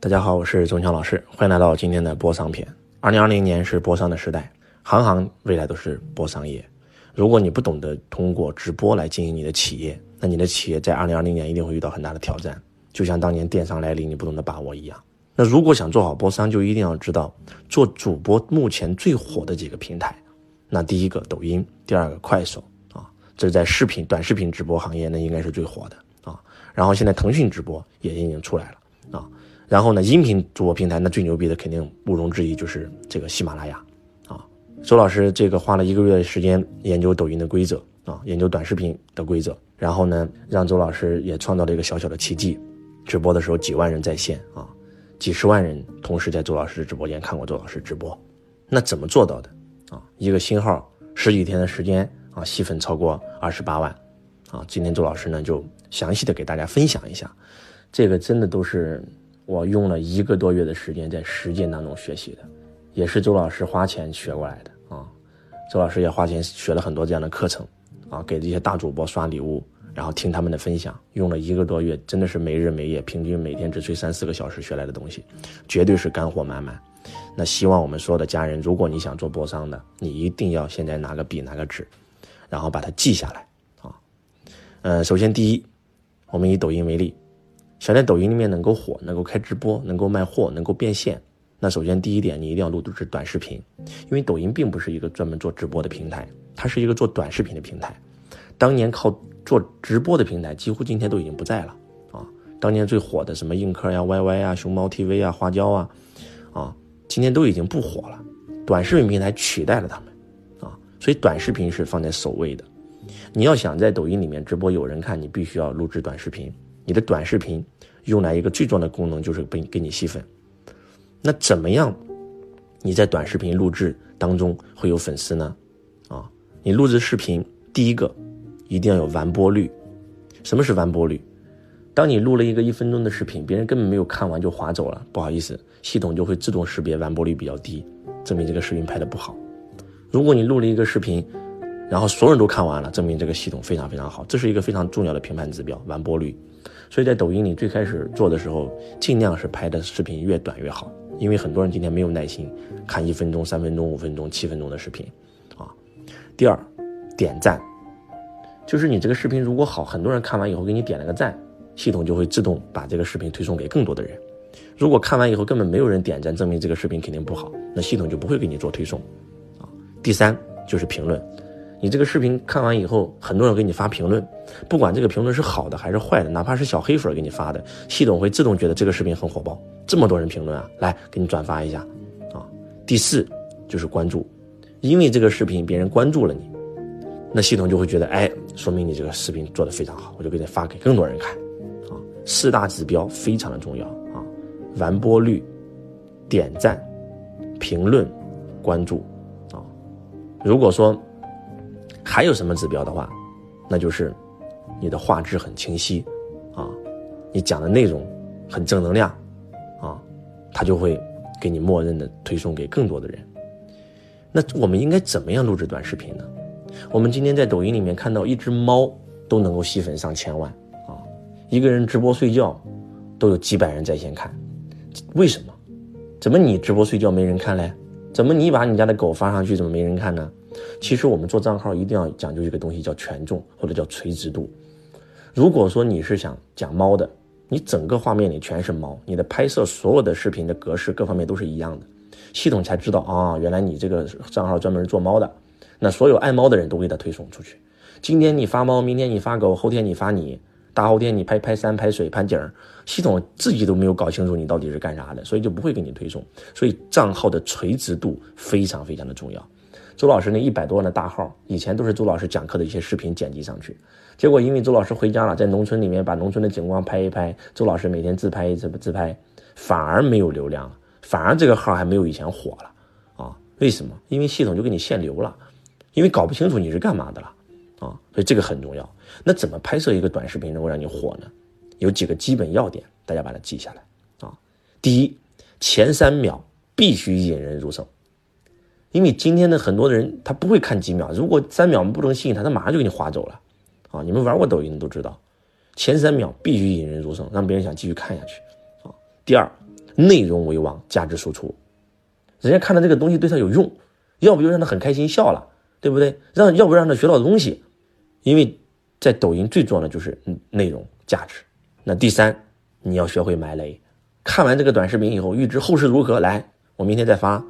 大家好，我是钟强老师，欢迎来到今天的播商篇。二零二零年是播商的时代，行行未来都是播商业。如果你不懂得通过直播来经营你的企业，那你的企业在二零二零年一定会遇到很大的挑战，就像当年电商来临你不懂得把握一样。那如果想做好播商，就一定要知道做主播目前最火的几个平台。那第一个抖音，第二个快手啊，这是在视频短视频直播行业那应该是最火的。然后现在腾讯直播也已经出来了啊。然后呢，音频主播平台那最牛逼的肯定毋庸置疑就是这个喜马拉雅，啊，周老师这个花了一个月的时间研究抖音的规则啊，研究短视频的规则，然后呢，让周老师也创造了一个小小的奇迹，直播的时候几万人在线啊，几十万人同时在周老师的直播间看过周老师直播，那怎么做到的啊？一个新号十几天的时间啊，吸粉超过二十八万，啊，今天周老师呢就详细的给大家分享一下，这个真的都是。我用了一个多月的时间在实践当中学习的，也是周老师花钱学过来的啊。周老师也花钱学了很多这样的课程，啊，给这些大主播刷礼物，然后听他们的分享，用了一个多月，真的是没日没夜，平均每天只睡三四个小时学来的东西，绝对是干货满满。那希望我们所有的家人，如果你想做播商的，你一定要现在拿个笔拿个纸，然后把它记下来啊。嗯，首先第一，我们以抖音为例。想在抖音里面能够火，能够开直播，能够卖货，能够变现，那首先第一点，你一定要录制短视频，因为抖音并不是一个专门做直播的平台，它是一个做短视频的平台。当年靠做直播的平台，几乎今天都已经不在了啊。当年最火的什么映客呀、YY 啊、熊猫 TV 啊、花椒啊，啊，今天都已经不火了，短视频平台取代了他们啊。所以短视频是放在首位的。你要想在抖音里面直播有人看，你必须要录制短视频。你的短视频用来一个最重要的功能就是给给你吸粉，那怎么样？你在短视频录制当中会有粉丝呢？啊，你录制视频第一个一定要有完播率。什么是完播率？当你录了一个一分钟的视频，别人根本没有看完就划走了，不好意思，系统就会自动识别完播率比较低，证明这个视频拍的不好。如果你录了一个视频，然后所有人都看完了，证明这个系统非常非常好，这是一个非常重要的评判指标，完播率。所以在抖音里最开始做的时候，尽量是拍的视频越短越好，因为很多人今天没有耐心看一分钟、三分钟、五分钟、七分钟的视频，啊。第二，点赞，就是你这个视频如果好，很多人看完以后给你点了个赞，系统就会自动把这个视频推送给更多的人。如果看完以后根本没有人点赞，证明这个视频肯定不好，那系统就不会给你做推送，啊。第三就是评论。你这个视频看完以后，很多人给你发评论，不管这个评论是好的还是坏的，哪怕是小黑粉给你发的，系统会自动觉得这个视频很火爆，这么多人评论啊，来给你转发一下，啊，第四就是关注，因为这个视频别人关注了你，那系统就会觉得，哎，说明你这个视频做的非常好，我就给你发给更多人看，啊，四大指标非常的重要啊，完播率、点赞、评论、关注，啊，如果说。还有什么指标的话，那就是你的画质很清晰，啊，你讲的内容很正能量，啊，他就会给你默认的推送给更多的人。那我们应该怎么样录制短视频呢？我们今天在抖音里面看到一只猫都能够吸粉上千万，啊，一个人直播睡觉都有几百人在线看，为什么？怎么你直播睡觉没人看嘞？怎么你把你家的狗发上去怎么没人看呢？其实我们做账号一定要讲究一个东西，叫权重或者叫垂直度。如果说你是想讲猫的，你整个画面里全是猫，你的拍摄所有的视频的格式各方面都是一样的，系统才知道啊，原来你这个账号专门做猫的。那所有爱猫的人都给他推送出去。今天你发猫，明天你发狗，后天你发你，大后天你拍拍山、拍水、拍景，系统自己都没有搞清楚你到底是干啥的，所以就不会给你推送。所以账号的垂直度非常非常的重要。周老师那一百多万的大号，以前都是周老师讲课的一些视频剪辑上去，结果因为周老师回家了，在农村里面把农村的景观拍一拍，周老师每天自拍一次自拍，反而没有流量了，反而这个号还没有以前火了，啊，为什么？因为系统就给你限流了，因为搞不清楚你是干嘛的了，啊，所以这个很重要。那怎么拍摄一个短视频能够让你火呢？有几个基本要点，大家把它记下来啊。第一，前三秒必须引人入胜。因为今天的很多的人他不会看几秒，如果三秒不能吸引他，他马上就给你划走了，啊，你们玩过抖音的都知道，前三秒必须引人入胜，让别人想继续看下去啊。第二，内容为王，价值输出，人家看到这个东西对他有用，要不就让他很开心笑了，对不对？让要不让他学到东西，因为在抖音最重要的就是内容价值。那第三，你要学会埋雷。看完这个短视频以后，预知后事如何，来，我明天再发，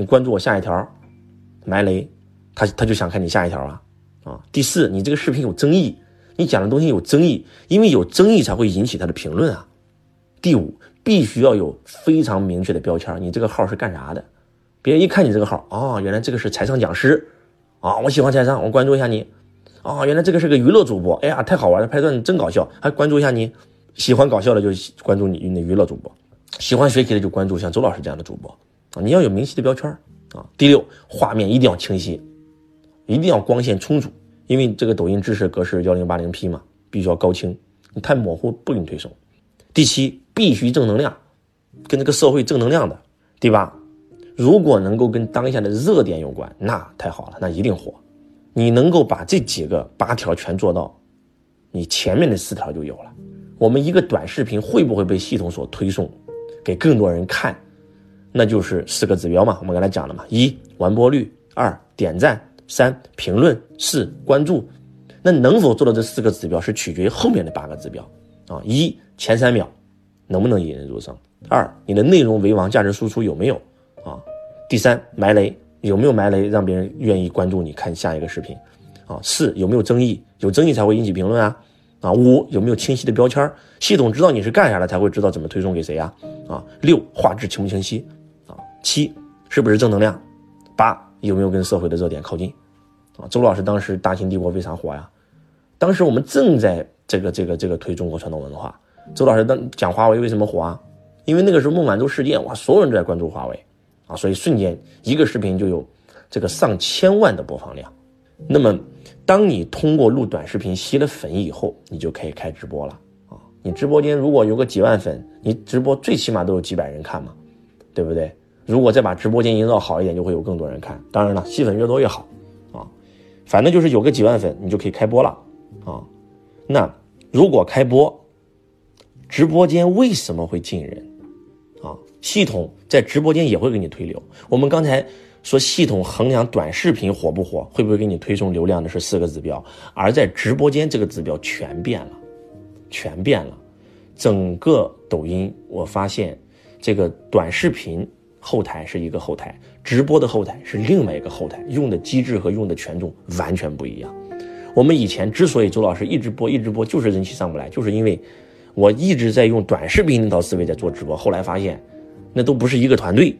你关注我下一条，埋雷，他他就想看你下一条啊啊。第四，你这个视频有争议，你讲的东西有争议，因为有争议才会引起他的评论啊。第五，必须要有非常明确的标签，你这个号是干啥的？别人一看你这个号，哦，原来这个是财商讲师，啊，我喜欢财商，我关注一下你，啊，原来这个是个娱乐主播，哎呀，太好玩了，拍段子真搞笑，还关注一下你。喜欢搞笑的就关注你那娱乐主播，喜欢学习的就关注像周老师这样的主播啊！你要有明晰的标签啊！第六，画面一定要清晰，一定要光线充足，因为这个抖音支持格式幺零八零 P 嘛，必须要高清，你太模糊不给你推送。第七，必须正能量，跟这个社会正能量的。第八，如果能够跟当下的热点有关，那太好了，那一定火。你能够把这几个八条全做到，你前面的四条就有了。我们一个短视频会不会被系统所推送，给更多人看，那就是四个指标嘛。我们刚才讲了嘛，一完播率，二点赞，三评论，四关注。那能否做到这四个指标，是取决于后面的八个指标啊。一前三秒能不能引人入胜？二你的内容为王，价值输出有没有啊？第三埋雷有没有埋雷，让别人愿意关注你看下一个视频啊？四有没有争议？有争议才会引起评论啊。啊，五有没有清晰的标签？系统知道你是干啥的，才会知道怎么推送给谁呀？啊，六画质清不清晰？七是不是正能量？八有没有跟社会的热点靠近？啊，周老师当时《大秦帝国》非常火呀，当时我们正在这个这个这个推中国传统文化。周老师当讲华为为什么火啊？因为那个时候孟晚舟事件，哇，所有人都在关注华为，啊，所以瞬间一个视频就有这个上千万的播放量。那么。当你通过录短视频吸了粉以后，你就可以开直播了啊！你直播间如果有个几万粉，你直播最起码都有几百人看嘛，对不对？如果再把直播间营造好一点，就会有更多人看。当然了，吸粉越多越好啊！反正就是有个几万粉，你就可以开播了啊！那如果开播，直播间为什么会进人啊？系统在直播间也会给你推流。我们刚才。说系统衡量短视频火不火，会不会给你推送流量的是四个指标，而在直播间这个指标全变了，全变了。整个抖音，我发现这个短视频后台是一个后台，直播的后台是另外一个后台，用的机制和用的权重完全不一样。我们以前之所以周老师一直播一直播，就是人气上不来，就是因为我一直在用短视频那套思维在做直播，后来发现那都不是一个团队。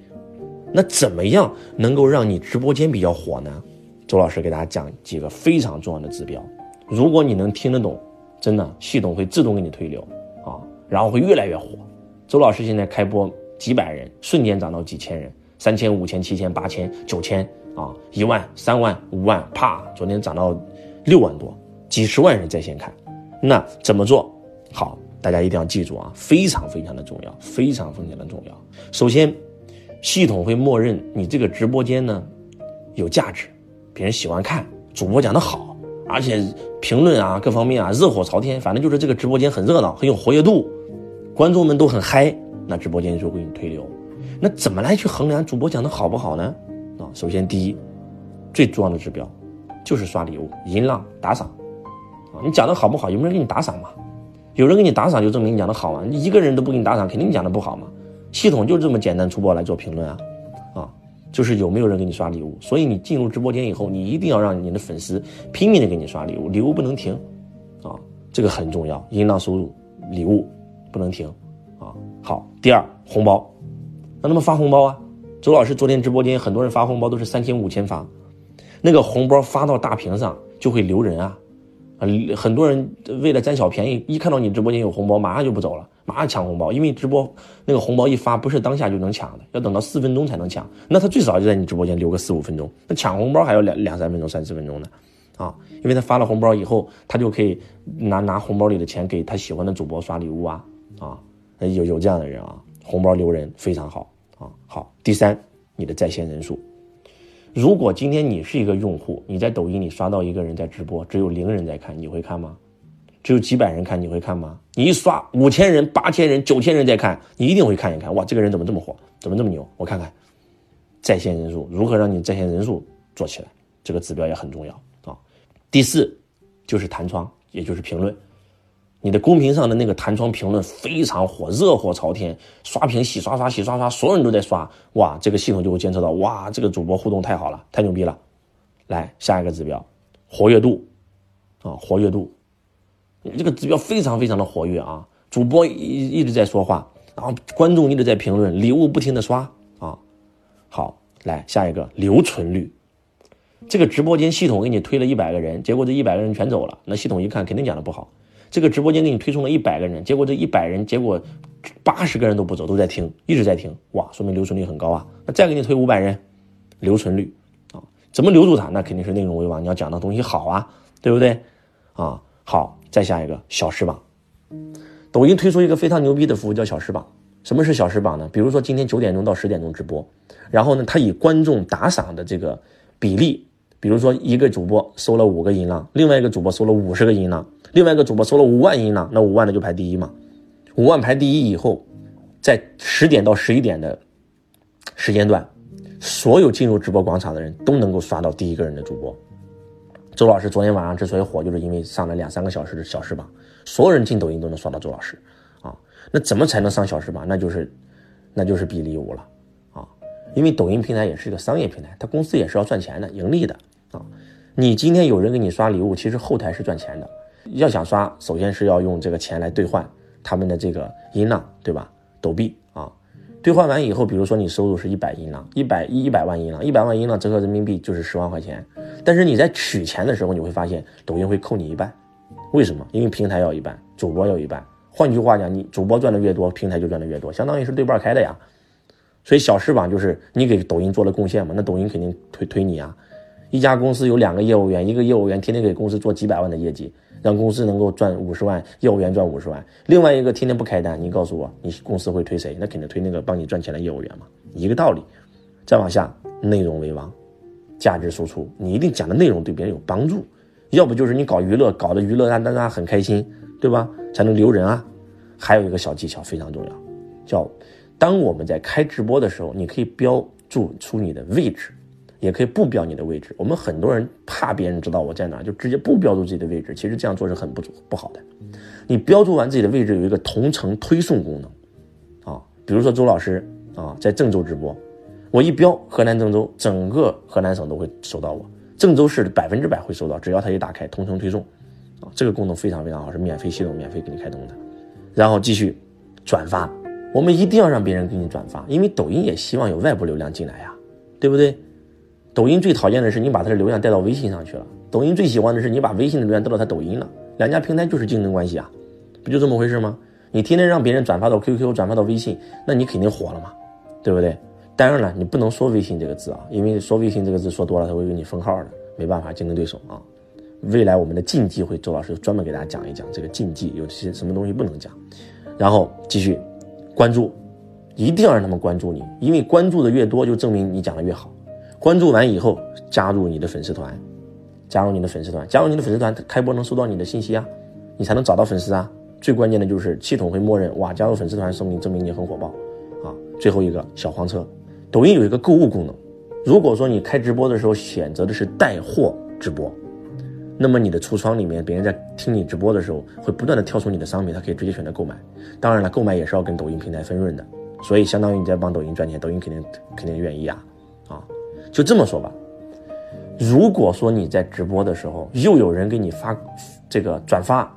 那怎么样能够让你直播间比较火呢？周老师给大家讲几个非常重要的指标，如果你能听得懂，真的系统会自动给你推流啊，然后会越来越火。周老师现在开播几百人，瞬间涨到几千人，三千、五千、七千、八千、九千啊，一万、三万、五万，啪，昨天涨到六万多，几十万人在线看。那怎么做？好，大家一定要记住啊，非常非常的重要，非常非常的重要。首先。系统会默认你这个直播间呢有价值，别人喜欢看，主播讲的好，而且评论啊各方面啊热火朝天，反正就是这个直播间很热闹，很有活跃度，观众们都很嗨，那直播间就会给你推流。那怎么来去衡量主播讲的好不好呢？啊，首先第一，最重要的指标就是刷礼物、音浪、打赏啊，你讲的好不好？有没有人给你打赏嘛？有人给你打赏就证明你讲的好啊，你一个人都不给你打赏，肯定你讲的不好嘛。系统就这么简单粗暴来做评论啊，啊，就是有没有人给你刷礼物。所以你进入直播间以后，你一定要让你的粉丝拼命的给你刷礼物，礼物不能停，啊，这个很重要。音浪收入、礼物不能停，好。第二，红包，让他们发红包啊。周老师昨天直播间很多人发红包都是三千五千发，那个红包发到大屏上就会留人啊，啊，很多人为了占小便宜，一看到你直播间有红包，马上就不走了。马上抢红包，因为直播那个红包一发，不是当下就能抢的，要等到四分钟才能抢。那他最少就在你直播间留个四五分钟，那抢红包还要两两三分钟、三四分钟呢，啊，因为他发了红包以后，他就可以拿拿红包里的钱给他喜欢的主播刷礼物啊，啊，有有这样的人啊，红包留人非常好啊。好，第三，你的在线人数，如果今天你是一个用户，你在抖音里刷到一个人在直播，只有零人在看，你会看吗？只有几百人看，你会看吗？你一刷五千人、八千人、九千人在看，你一定会看一看。哇，这个人怎么这么火？怎么这么牛？我看看在线人数，如何让你在线人数做起来？这个指标也很重要啊。第四就是弹窗，也就是评论。你的公屏上的那个弹窗评论非常火，热火朝天，刷屏洗刷刷洗刷刷，所有人都在刷。哇，这个系统就会监测到，哇，这个主播互动太好了，太牛逼了。来下一个指标，活跃度啊，活跃度。这个指标非常非常的活跃啊，主播一一直在说话，然后观众一直在评论，礼物不停的刷啊。好，来下一个留存率。这个直播间系统给你推了一百个人，结果这一百个人全走了，那系统一看肯定讲的不好。这个直播间给你推送了一百个人，结果这一百人，结果八十个人都不走，都在听，一直在听，哇，说明留存率很高啊。那再给你推五百人，留存率啊，怎么留住他？那肯定是内容为王，你要讲的东西好啊，对不对？啊，好，再下一个小时榜，抖音推出一个非常牛逼的服务叫小时榜。什么是小时榜呢？比如说今天九点钟到十点钟直播，然后呢，他以观众打赏的这个比例，比如说一个主播收了五个音浪，另外一个主播收了五十个音浪。另外一个主播收了五万音浪，那五万的就排第一嘛。五万排第一以后，在十点到十一点的时间段，所有进入直播广场的人都能够刷到第一个人的主播。周老师昨天晚上之所以火，就是因为上了两三个小时的小时榜，所有人进抖音都能刷到周老师啊。那怎么才能上小时榜？那就是，那就是比礼物了啊。因为抖音平台也是一个商业平台，它公司也是要赚钱的，盈利的啊。你今天有人给你刷礼物，其实后台是赚钱的。要想刷，首先是要用这个钱来兑换他们的这个音浪，对吧？抖币啊，兑换完以后，比如说你收入是一百音浪，一百一一百万音浪，一百万音浪折合人民币就是十万块钱。但是你在取钱的时候，你会发现抖音会扣你一半，为什么？因为平台要一半，主播要一半。换句话讲，你主播赚的越多，平台就赚的越多，相当于是对半开的呀。所以小翅膀就是你给抖音做了贡献嘛，那抖音肯定推推你啊。一家公司有两个业务员，一个业务员天天给公司做几百万的业绩。让公司能够赚五十万，业务员赚五十万。另外一个天天不开单，你告诉我，你公司会推谁？那肯定推那个帮你赚钱的业务员嘛，一个道理。再往下，内容为王，价值输出，你一定讲的内容对别人有帮助。要不就是你搞娱乐，搞的娱乐让大家很开心，对吧？才能留人啊。还有一个小技巧非常重要，叫当我们在开直播的时候，你可以标注出你的位置。也可以不标你的位置，我们很多人怕别人知道我在哪，就直接不标注自己的位置。其实这样做是很不不好的。你标注完自己的位置，有一个同城推送功能，啊，比如说周老师啊在郑州直播，我一标河南郑州，整个河南省都会收到我，郑州市百分之百会收到，只要他一打开同城推送，啊，这个功能非常非常好，是免费系统免费给你开通的。然后继续转发，我们一定要让别人给你转发，因为抖音也希望有外部流量进来呀，对不对？抖音最讨厌的是你把他的流量带到微信上去了，抖音最喜欢的是你把微信的流量带到他抖音了，两家平台就是竞争关系啊，不就这么回事吗？你天天让别人转发到 QQ，转发到微信，那你肯定火了嘛，对不对？当然了，你不能说微信这个字啊，因为说微信这个字说多了，他会给你封号的，没办法，竞争对手啊。未来我们的禁忌会，周老师专门给大家讲一讲这个禁忌，有些什么东西不能讲。然后继续关注，一定要让他们关注你，因为关注的越多，就证明你讲的越好。关注完以后，加入你的粉丝团，加入你的粉丝团，加入你的粉丝团，开播能收到你的信息啊，你才能找到粉丝啊。最关键的就是系统会默认，哇，加入粉丝团说明证明你很火爆啊。最后一个小黄车，抖音有一个购物功能，如果说你开直播的时候选择的是带货直播，那么你的橱窗里面，别人在听你直播的时候，会不断的跳出你的商品，他可以直接选择购买。当然了，购买也是要跟抖音平台分润的，所以相当于你在帮抖音赚钱，抖音肯定肯定愿意啊，就这么说吧，如果说你在直播的时候，又有人给你发这个转发，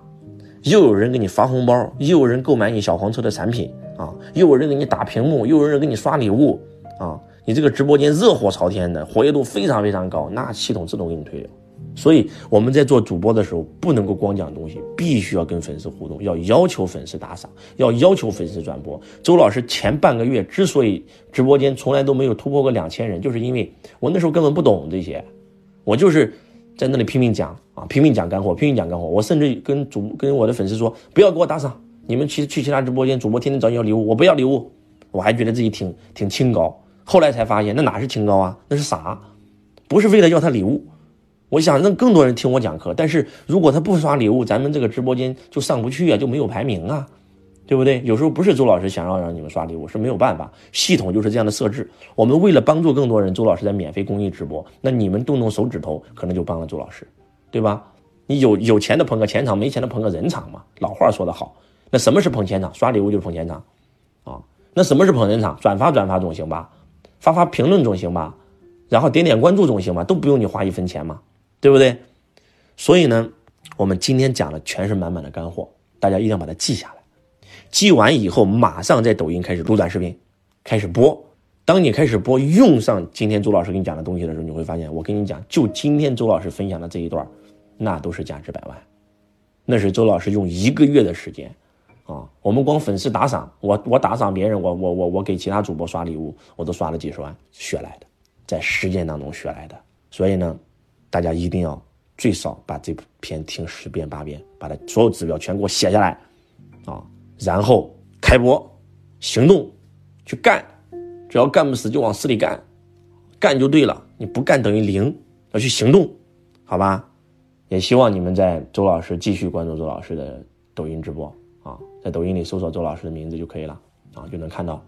又有人给你发红包，又有人购买你小黄车的产品啊，又有人给你打屏幕，又有人给你刷礼物啊，你这个直播间热火朝天的，活跃度非常非常高，那系统自动给你推流。所以我们在做主播的时候，不能够光讲东西，必须要跟粉丝互动，要要求粉丝打赏，要要求粉丝转播。周老师前半个月之所以直播间从来都没有突破过两千人，就是因为我那时候根本不懂这些，我就是在那里拼命讲啊，拼命讲干货，拼命讲干货。我甚至跟主跟我的粉丝说，不要给我打赏，你们去去其他直播间，主播天天找你要礼物，我不要礼物，我还觉得自己挺挺清高。后来才发现，那哪是清高啊，那是傻，不是为了要他礼物。我想让更多人听我讲课，但是如果他不刷礼物，咱们这个直播间就上不去啊，就没有排名啊，对不对？有时候不是周老师想要让你们刷礼物，是没有办法，系统就是这样的设置。我们为了帮助更多人，周老师在免费公益直播，那你们动动手指头，可能就帮了周老师，对吧？你有有钱的捧个钱场，没钱的捧个人场嘛。老话说得好，那什么是捧钱场？刷礼物就是捧钱场，啊，那什么是捧人场？转发转发总行吧，发发评论总行吧，然后点点关注总行吧，都不用你花一分钱嘛。对不对？所以呢，我们今天讲的全是满满的干货，大家一定要把它记下来。记完以后，马上在抖音开始录短视频，开始播。当你开始播，用上今天周老师给你讲的东西的时候，你会发现，我跟你讲，就今天周老师分享的这一段，那都是价值百万。那是周老师用一个月的时间啊，我们光粉丝打赏，我我打赏别人，我我我我给其他主播刷礼物，我都刷了几十万学来的，在实践当中学来的。所以呢。大家一定要最少把这篇听十遍八遍，把它所有指标全给我写下来，啊，然后开播行动去干，只要干不死就往死里干，干就对了，你不干等于零，要去行动，好吧？也希望你们在周老师继续关注周老师的抖音直播啊，在抖音里搜索周老师的名字就可以了啊，就能看到，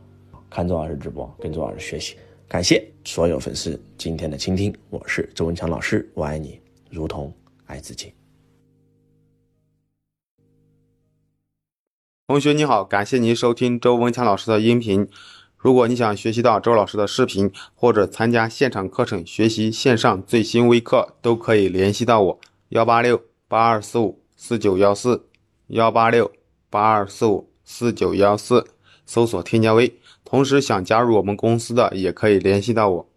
看周老师直播，跟周老师学习。感谢所有粉丝今天的倾听，我是周文强老师，我爱你如同爱自己。同学你好，感谢您收听周文强老师的音频。如果你想学习到周老师的视频，或者参加现场课程学习线上最新微课，都可以联系到我幺八六八二四五四九幺四幺八六八二四五四九幺四，搜索添加微。同时想加入我们公司的，也可以联系到我。